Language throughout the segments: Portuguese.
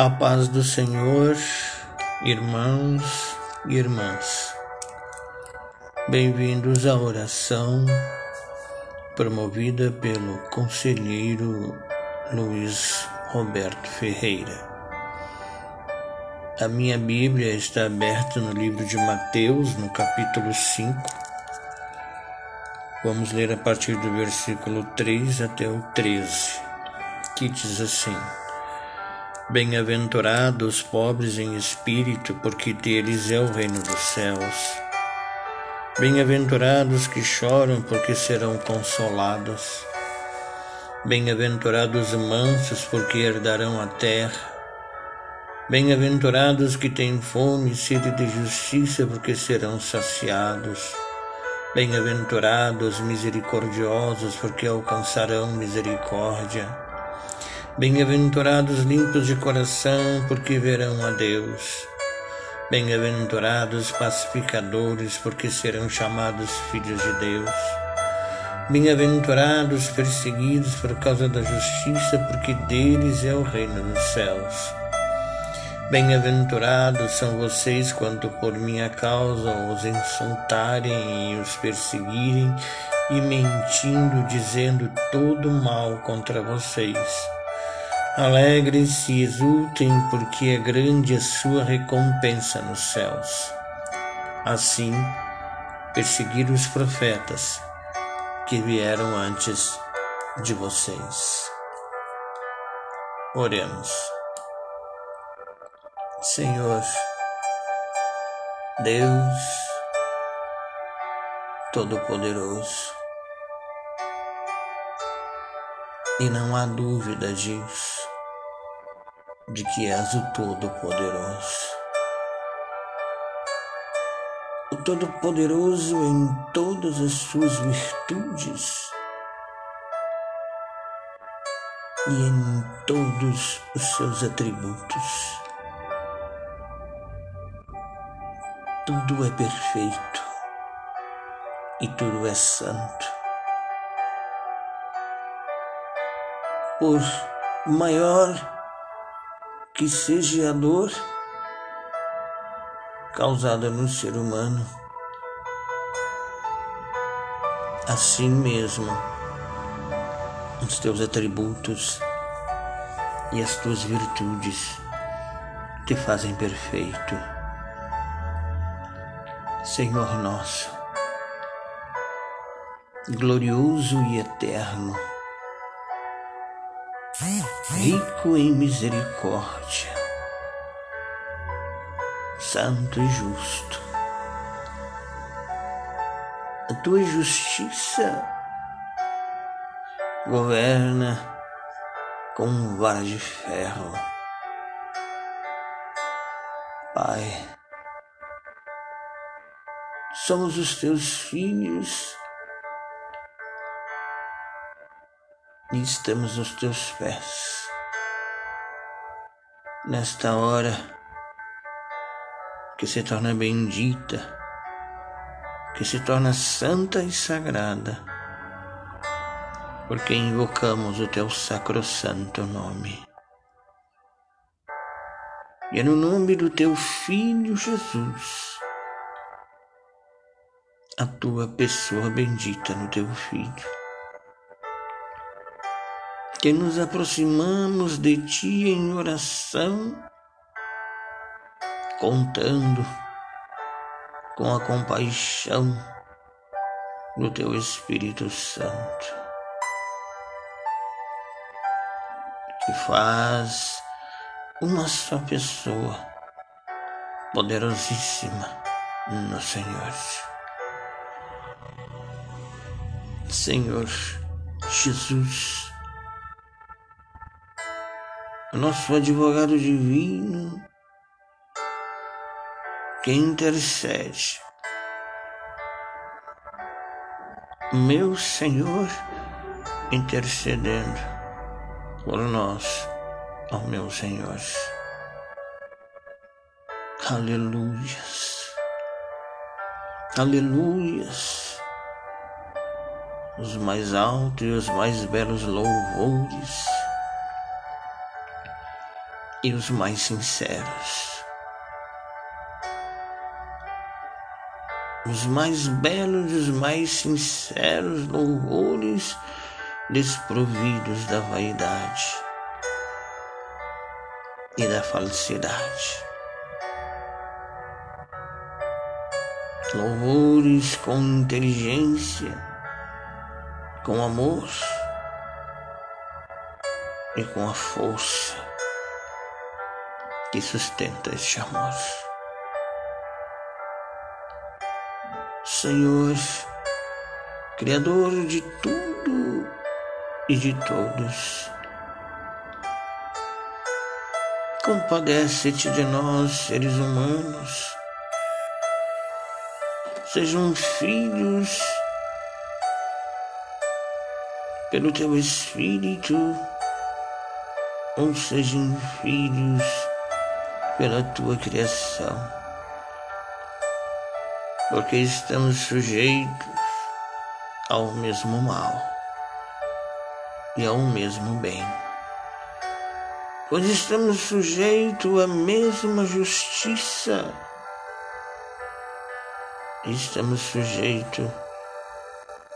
A paz do Senhor, irmãos e irmãs. Bem-vindos à oração promovida pelo conselheiro Luiz Roberto Ferreira. A minha Bíblia está aberta no livro de Mateus, no capítulo 5. Vamos ler a partir do versículo 3 até o 13, que diz assim. Bem-aventurados os pobres em espírito, porque deles é o reino dos céus. Bem-aventurados que choram, porque serão consolados. Bem-aventurados mansos, porque herdarão a terra. Bem-aventurados que têm fome e sede de justiça, porque serão saciados. Bem-aventurados misericordiosos, porque alcançarão misericórdia. Bem-aventurados limpos de coração, porque verão a Deus. Bem-aventurados pacificadores, porque serão chamados filhos de Deus. Bem-aventurados perseguidos por causa da justiça, porque deles é o reino dos céus. Bem-aventurados são vocês quando por minha causa os insultarem e os perseguirem e mentindo, dizendo todo mal contra vocês. Alegrem-se e exultem, porque é grande a sua recompensa nos céus. Assim, perseguiram os profetas que vieram antes de vocês. Oremos. Senhor, Deus Todo-Poderoso, e não há dúvida disso de que és o Todo-Poderoso. O Todo-Poderoso em todas as suas virtudes e em todos os seus atributos. Tudo é perfeito e tudo é santo. Por maior que seja a dor causada no ser humano. Assim mesmo, os teus atributos e as tuas virtudes te fazem perfeito. Senhor nosso, glorioso e eterno, rico em misericórdia, santo e justo. A tua justiça governa com vara de ferro. Pai, somos os teus filhos e estamos nos teus pés. Nesta hora que se torna bendita, que se torna santa e sagrada, porque invocamos o teu sacrosanto nome. E é no nome do teu Filho Jesus, a tua pessoa bendita no teu Filho que nos aproximamos de Ti em oração, contando com a compaixão do Teu Espírito Santo, que faz uma só pessoa poderosíssima no Senhor. Senhor Jesus, nosso advogado divino que intercede. Meu Senhor intercedendo por nós, ó meu Senhor. Aleluias. Aleluias. Os mais altos e os mais belos louvores e os mais sinceros. Os mais belos e os mais sinceros louvores desprovidos da vaidade e da falsidade. Louvores com inteligência, com amor e com a força que sustenta este amor. Senhor, Criador de tudo e de todos, compadece-te de nós, seres humanos, sejam filhos pelo teu Espírito, ou sejam filhos pela tua criação, porque estamos sujeitos ao mesmo mal e ao mesmo bem, pois estamos sujeitos à mesma justiça, estamos sujeitos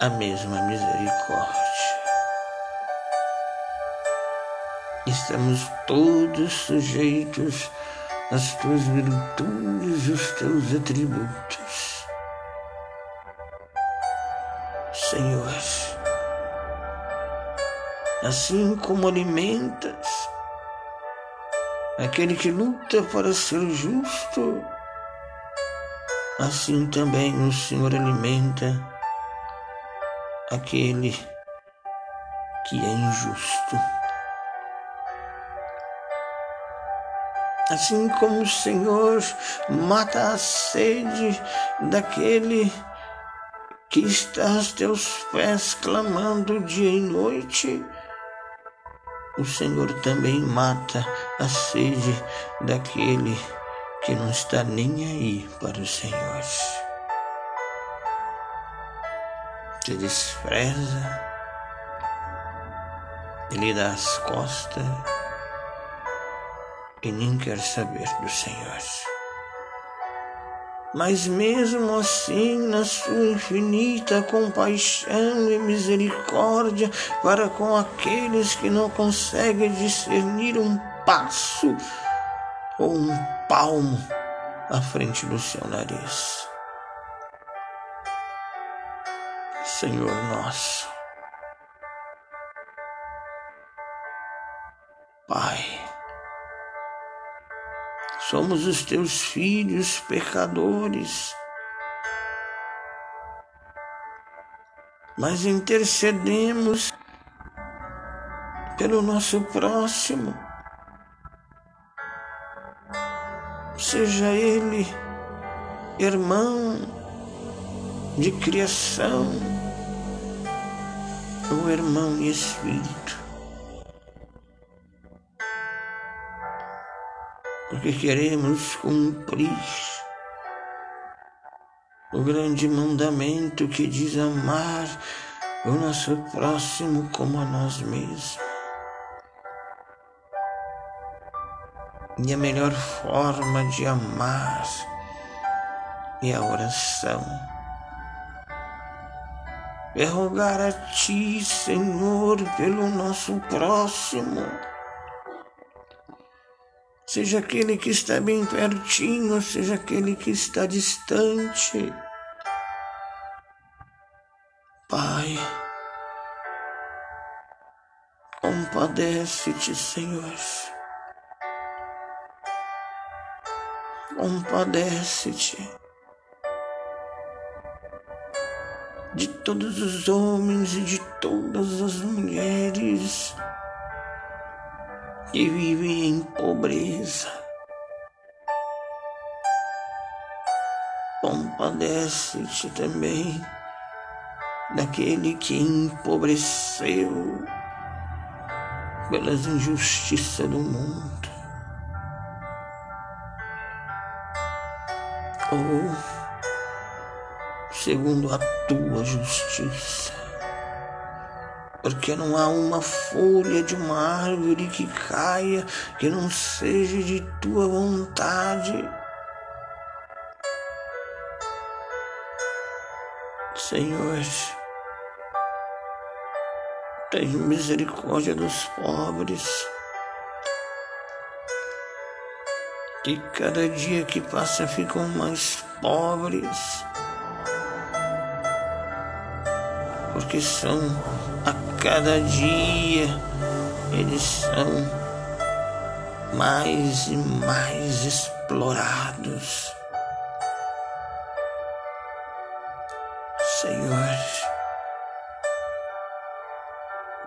à mesma misericórdia. Estamos todos sujeitos as tuas virtudes e os teus atributos. Senhor, assim como alimentas aquele que luta para ser justo, assim também o Senhor alimenta aquele que é injusto. Assim como o Senhor mata a sede daquele que está aos teus pés clamando dia e noite, o Senhor também mata a sede daquele que não está nem aí para o Senhor. Te despreza, ele dá as costas e nem quer saber do Senhor. Mas mesmo assim, na sua infinita compaixão e misericórdia para com aqueles que não conseguem discernir um passo ou um palmo à frente do seu nariz. Senhor nosso, Pai, Somos os teus filhos pecadores. Mas intercedemos pelo nosso próximo, seja ele irmão de criação ou irmão e espírito. Porque queremos cumprir o grande mandamento que diz amar o nosso próximo como a nós mesmos. E a melhor forma de amar é a oração. É rogar a Ti, Senhor, pelo nosso próximo seja aquele que está bem pertinho, seja aquele que está distante. Pai, compadece-te, Senhor. Compadece-te de todos os homens e de todas as mulheres que vivem em pobreza. Compadece-te também daquele que empobreceu pelas injustiças do mundo. Ou segundo a tua justiça, porque não há uma folha de uma árvore que caia que não seja de tua vontade. Senhor, tem misericórdia dos pobres, que cada dia que passa ficam mais pobres, porque são cada dia eles são mais e mais explorados. Senhor,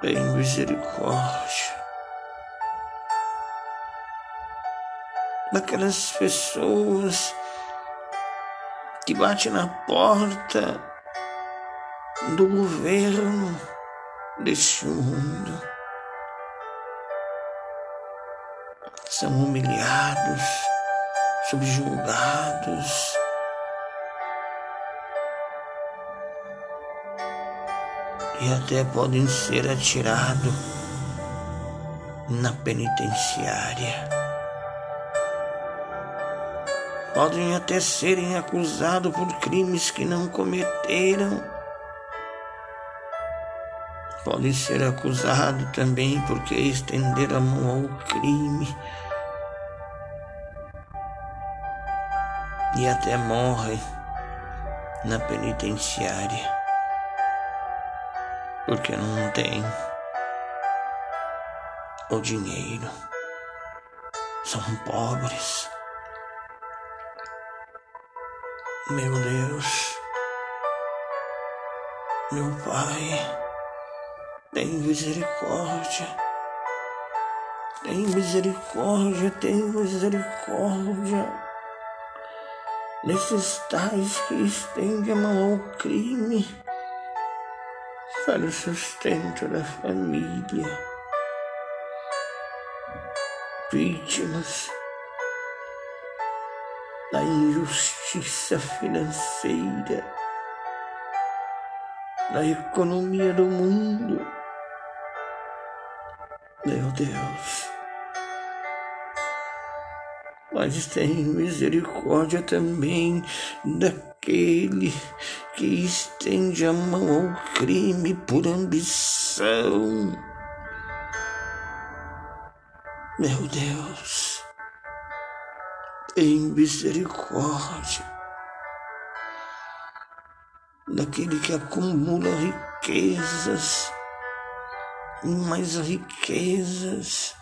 tem misericórdia daquelas pessoas que batem na porta do governo deste mundo são humilhados, subjugados. E até podem ser atirados na penitenciária. Podem até serem acusados por crimes que não cometeram pode ser acusado também porque estender a mão ao crime e até morre na penitenciária porque não tem o dinheiro, são pobres. Meu Deus, meu Pai. Tem misericórdia. Tem misericórdia, tem misericórdia. Nesses tais que estende a mão ao crime para o sustento da família. Vítimas da injustiça financeira, da economia do mundo meu Deus. Mas tem misericórdia também daquele que estende a mão ao crime por ambição. Meu Deus, tem misericórdia daquele que acumula riquezas mais riquezas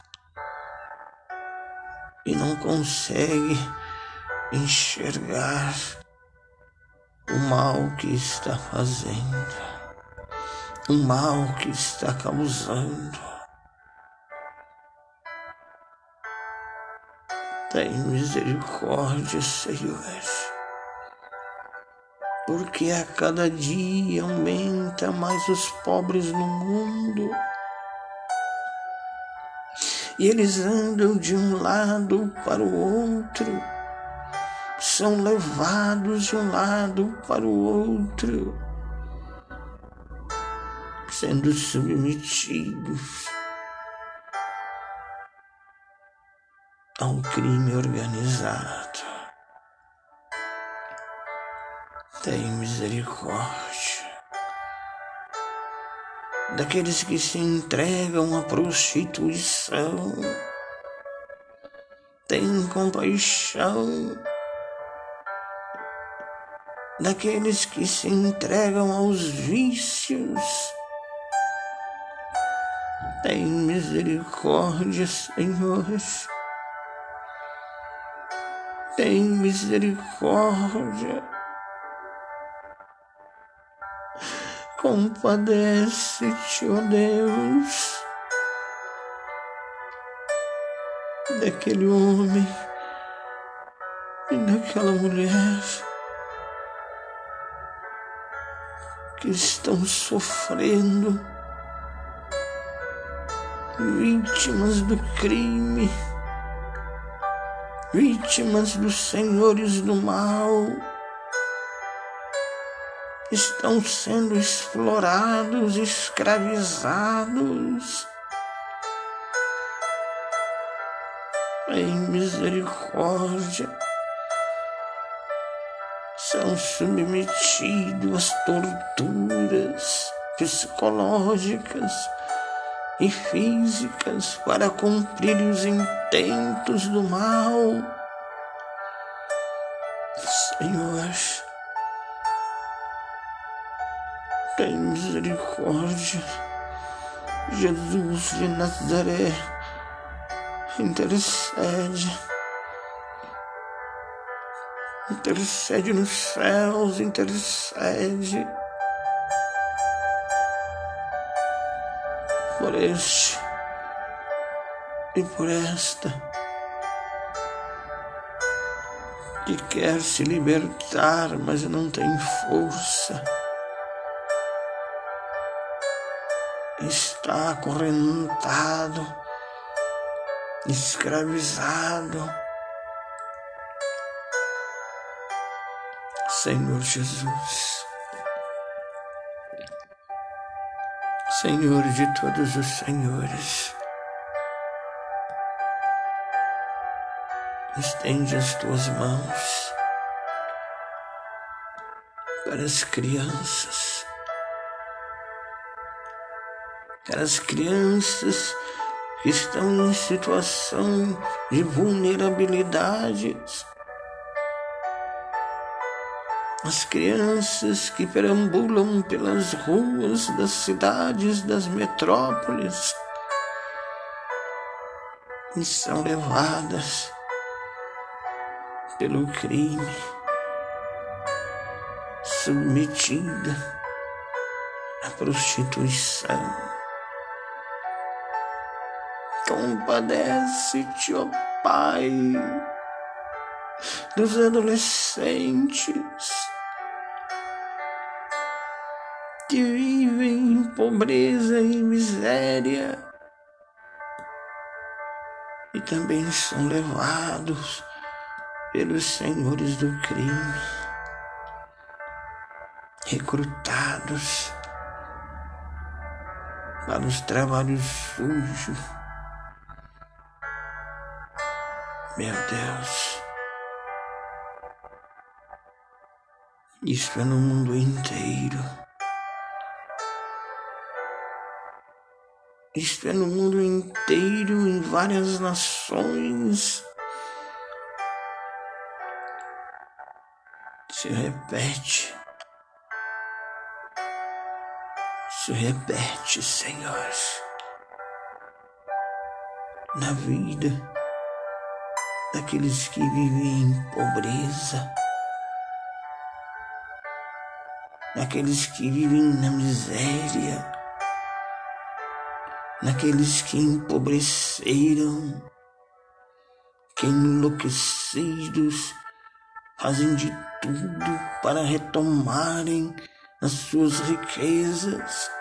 e não consegue enxergar o mal que está fazendo, o mal que está causando. Tem misericórdia, Senhor, porque a cada dia aumenta mais os pobres no mundo e eles andam de um lado para o outro, são levados de um lado para o outro, sendo submetidos ao crime organizado. Tem misericórdia daqueles que se entregam à prostituição. Tem compaixão daqueles que se entregam aos vícios. Tem misericórdia, Senhor. Tem misericórdia Compadece-te, ó oh Deus, daquele homem e daquela mulher que estão sofrendo, vítimas do crime, vítimas dos senhores do mal estão sendo explorados, escravizados. Em misericórdia, são submetidos às torturas psicológicas e físicas para cumprir os intentos do mal. Senhor, tem misericórdia. Jesus de Nazaré, intercede. Intercede nos céus, intercede. Por este e por esta que quer se libertar, mas não tem força. Está acorrentado, escravizado. Senhor Jesus, Senhor de todos os senhores, estende as tuas mãos para as crianças, para as crianças que estão em situação de vulnerabilidades, as crianças que perambulam pelas ruas das cidades, das metrópoles, e são levadas pelo crime, submetida à prostituição. Compadece-te, ó Pai, dos adolescentes que vivem em pobreza e miséria e também são levados pelos senhores do crime, recrutados para os trabalhos sujos. Meu Deus, isso é no mundo inteiro. Isto é no mundo inteiro, em várias nações. se repete. Se repete, Senhor, na vida daqueles que vivem em pobreza, naqueles que vivem na miséria, naqueles que empobreceram, que enlouquecidos fazem de tudo para retomarem as suas riquezas.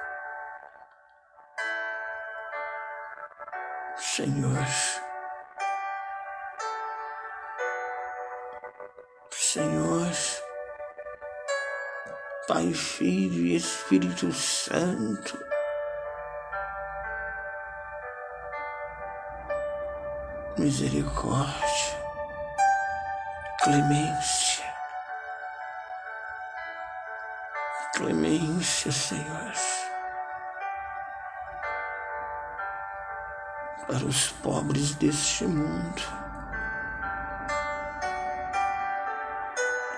Senhor, Pai, Filho e Espírito Santo, misericórdia, clemência. clemência, Senhor, para os pobres deste mundo.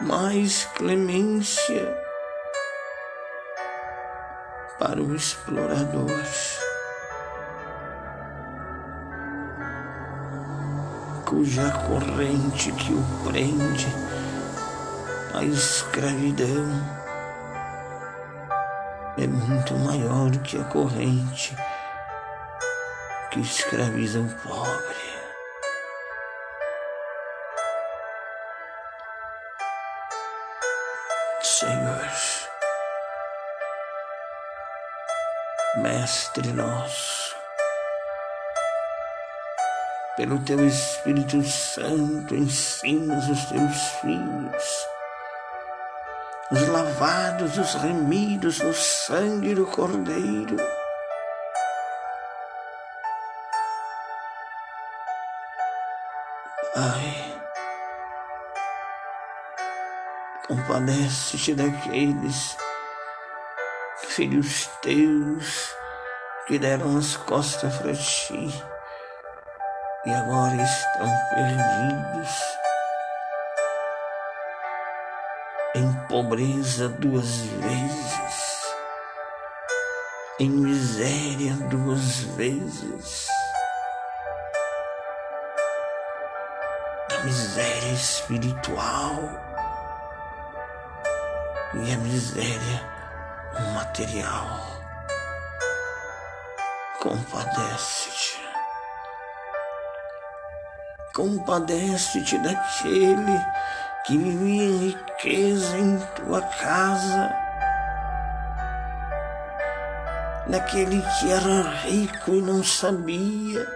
Mais clemência para o explorador. Cuja corrente que o prende à escravidão é muito maior do que a corrente que escraviza o pobre. Mestre nosso, pelo teu Espírito Santo, ensinas os teus filhos os lavados, os remidos no sangue do Cordeiro. Ai, compadece-te daqueles filhos teus que deram as costas para ti e agora estão perdidos em pobreza duas vezes, em miséria duas vezes, a miséria espiritual e a miséria material. Compadece-te. Compadece-te daquele que vivia em riqueza em tua casa, daquele que era rico e não sabia.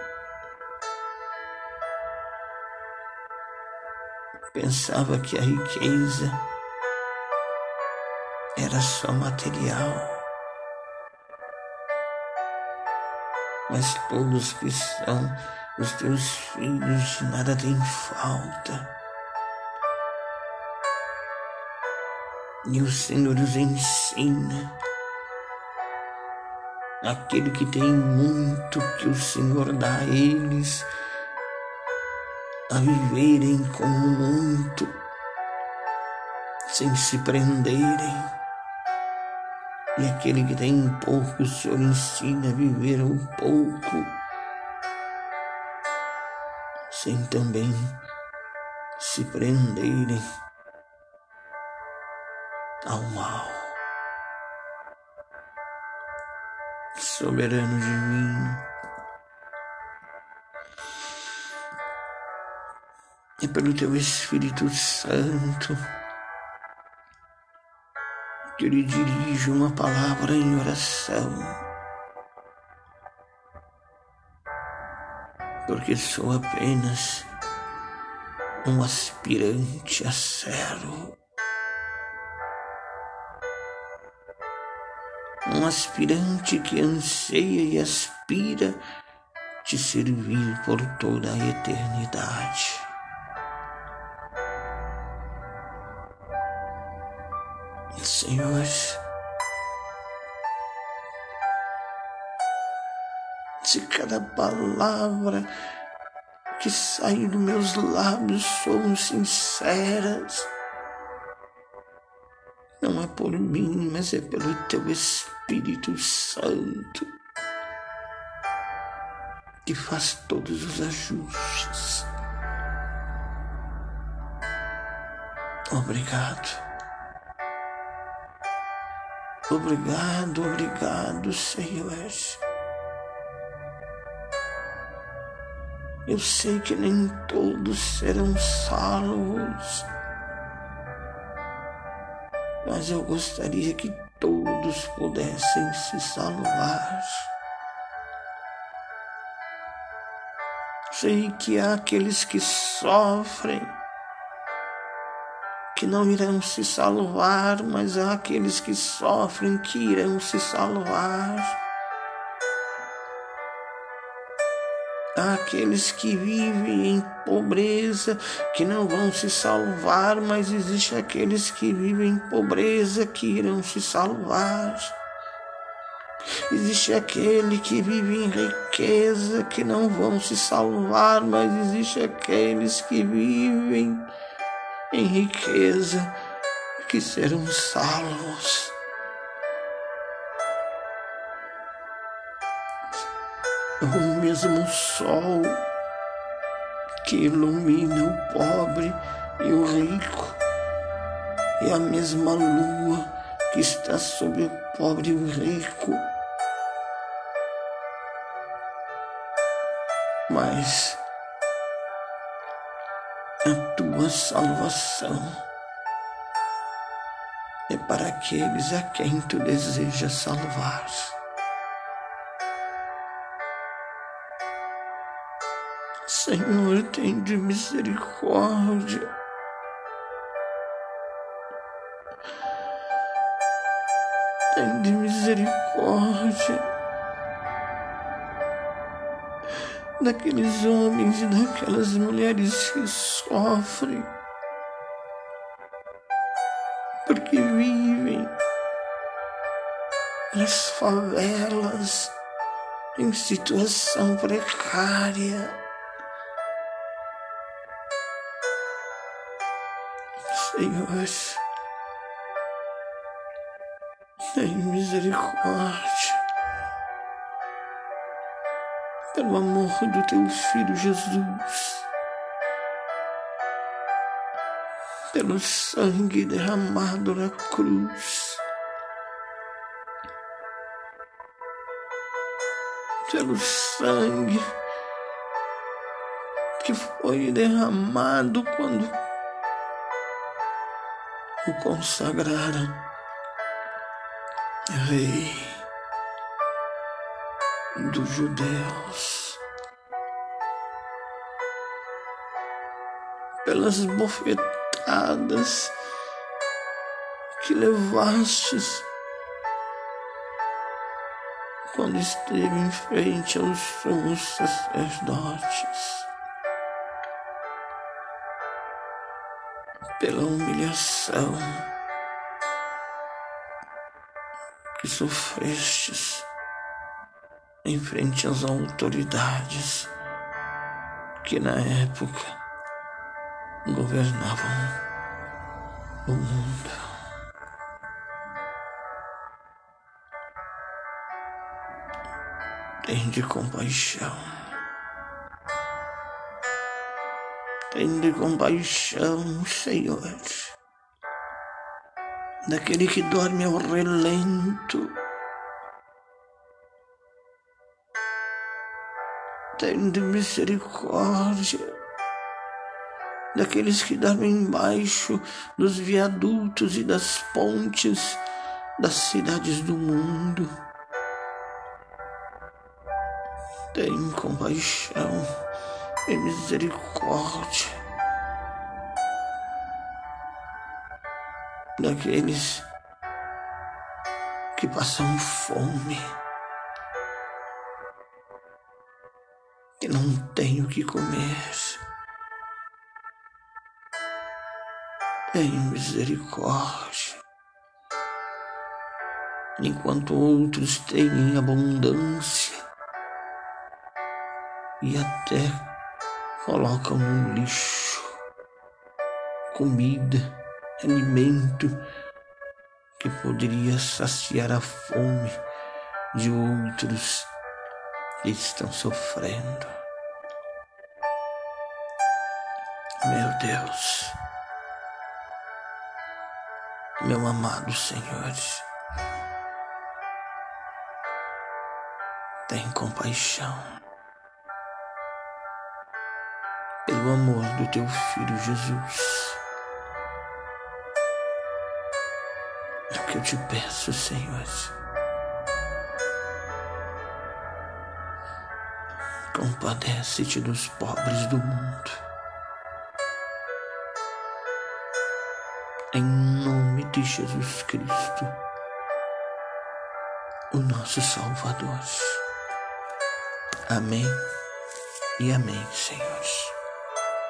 Pensava que a riqueza era só material. Mas todos que são os teus filhos nada têm falta. E o Senhor os ensina. Aquele que tem muito que o Senhor dá a eles a viverem com muito, sem se prenderem. E aquele que tem pouco, o Senhor ensina a viver um pouco, sem também se prenderem ao mal. Soberano divino, e pelo teu Espírito Santo, que lhe dirijo uma palavra em oração, porque sou apenas um aspirante a servo. um aspirante que anseia e aspira te servir por toda a eternidade. Senhor, se cada palavra que sai dos meus lábios são sinceras, não é por mim, mas é pelo teu Espírito Santo que faz todos os ajustes. Obrigado. Obrigado, obrigado, Senhor. Eu sei que nem todos serão salvos, mas eu gostaria que todos pudessem se salvar. Sei que há aqueles que sofrem, que não irão se salvar, mas há aqueles que sofrem que irão se salvar. Há aqueles que vivem em pobreza, que não vão se salvar, mas existe aqueles que vivem em pobreza que irão se salvar. Existe aquele que vive em riqueza que não vão se salvar, mas existe aqueles que vivem em riqueza que serão salvos. O mesmo sol que ilumina o pobre e o rico, é a mesma lua que está sobre o pobre e o rico. Mas salvação é para aqueles a quem tu deseja salvar. Senhor, tem de misericórdia. Tende misericórdia daqueles homens e daquelas mulheres que sofrem porque vivem nas favelas em situação precária. Senhor, tem misericórdia pelo amor do teu filho Jesus, pelo sangue derramado na cruz, pelo sangue que foi derramado quando o consagraram Rei dos judeus, pelas bofetadas que levastes quando esteve em frente aos sumos sacerdotes, pela humilhação que sofrestes em frente às autoridades que na época governavam o mundo. Tende compaixão. Tende compaixão, Senhor, daquele que dorme ao relento tende misericórdia daqueles que dormem embaixo dos viadutos e das pontes das cidades do mundo. Tem compaixão e misericórdia daqueles que passam fome. que não tenho o que comer. Tem misericórdia. Enquanto outros têm em abundância e até colocam no lixo comida, alimento que poderia saciar a fome de outros estão sofrendo. Meu Deus, meu amado Senhor, tem compaixão pelo amor do teu filho Jesus. É o que eu te peço, Senhor. Compadece-te dos pobres do mundo. De Jesus Cristo, o nosso Salvador. Amém e amém, Senhor.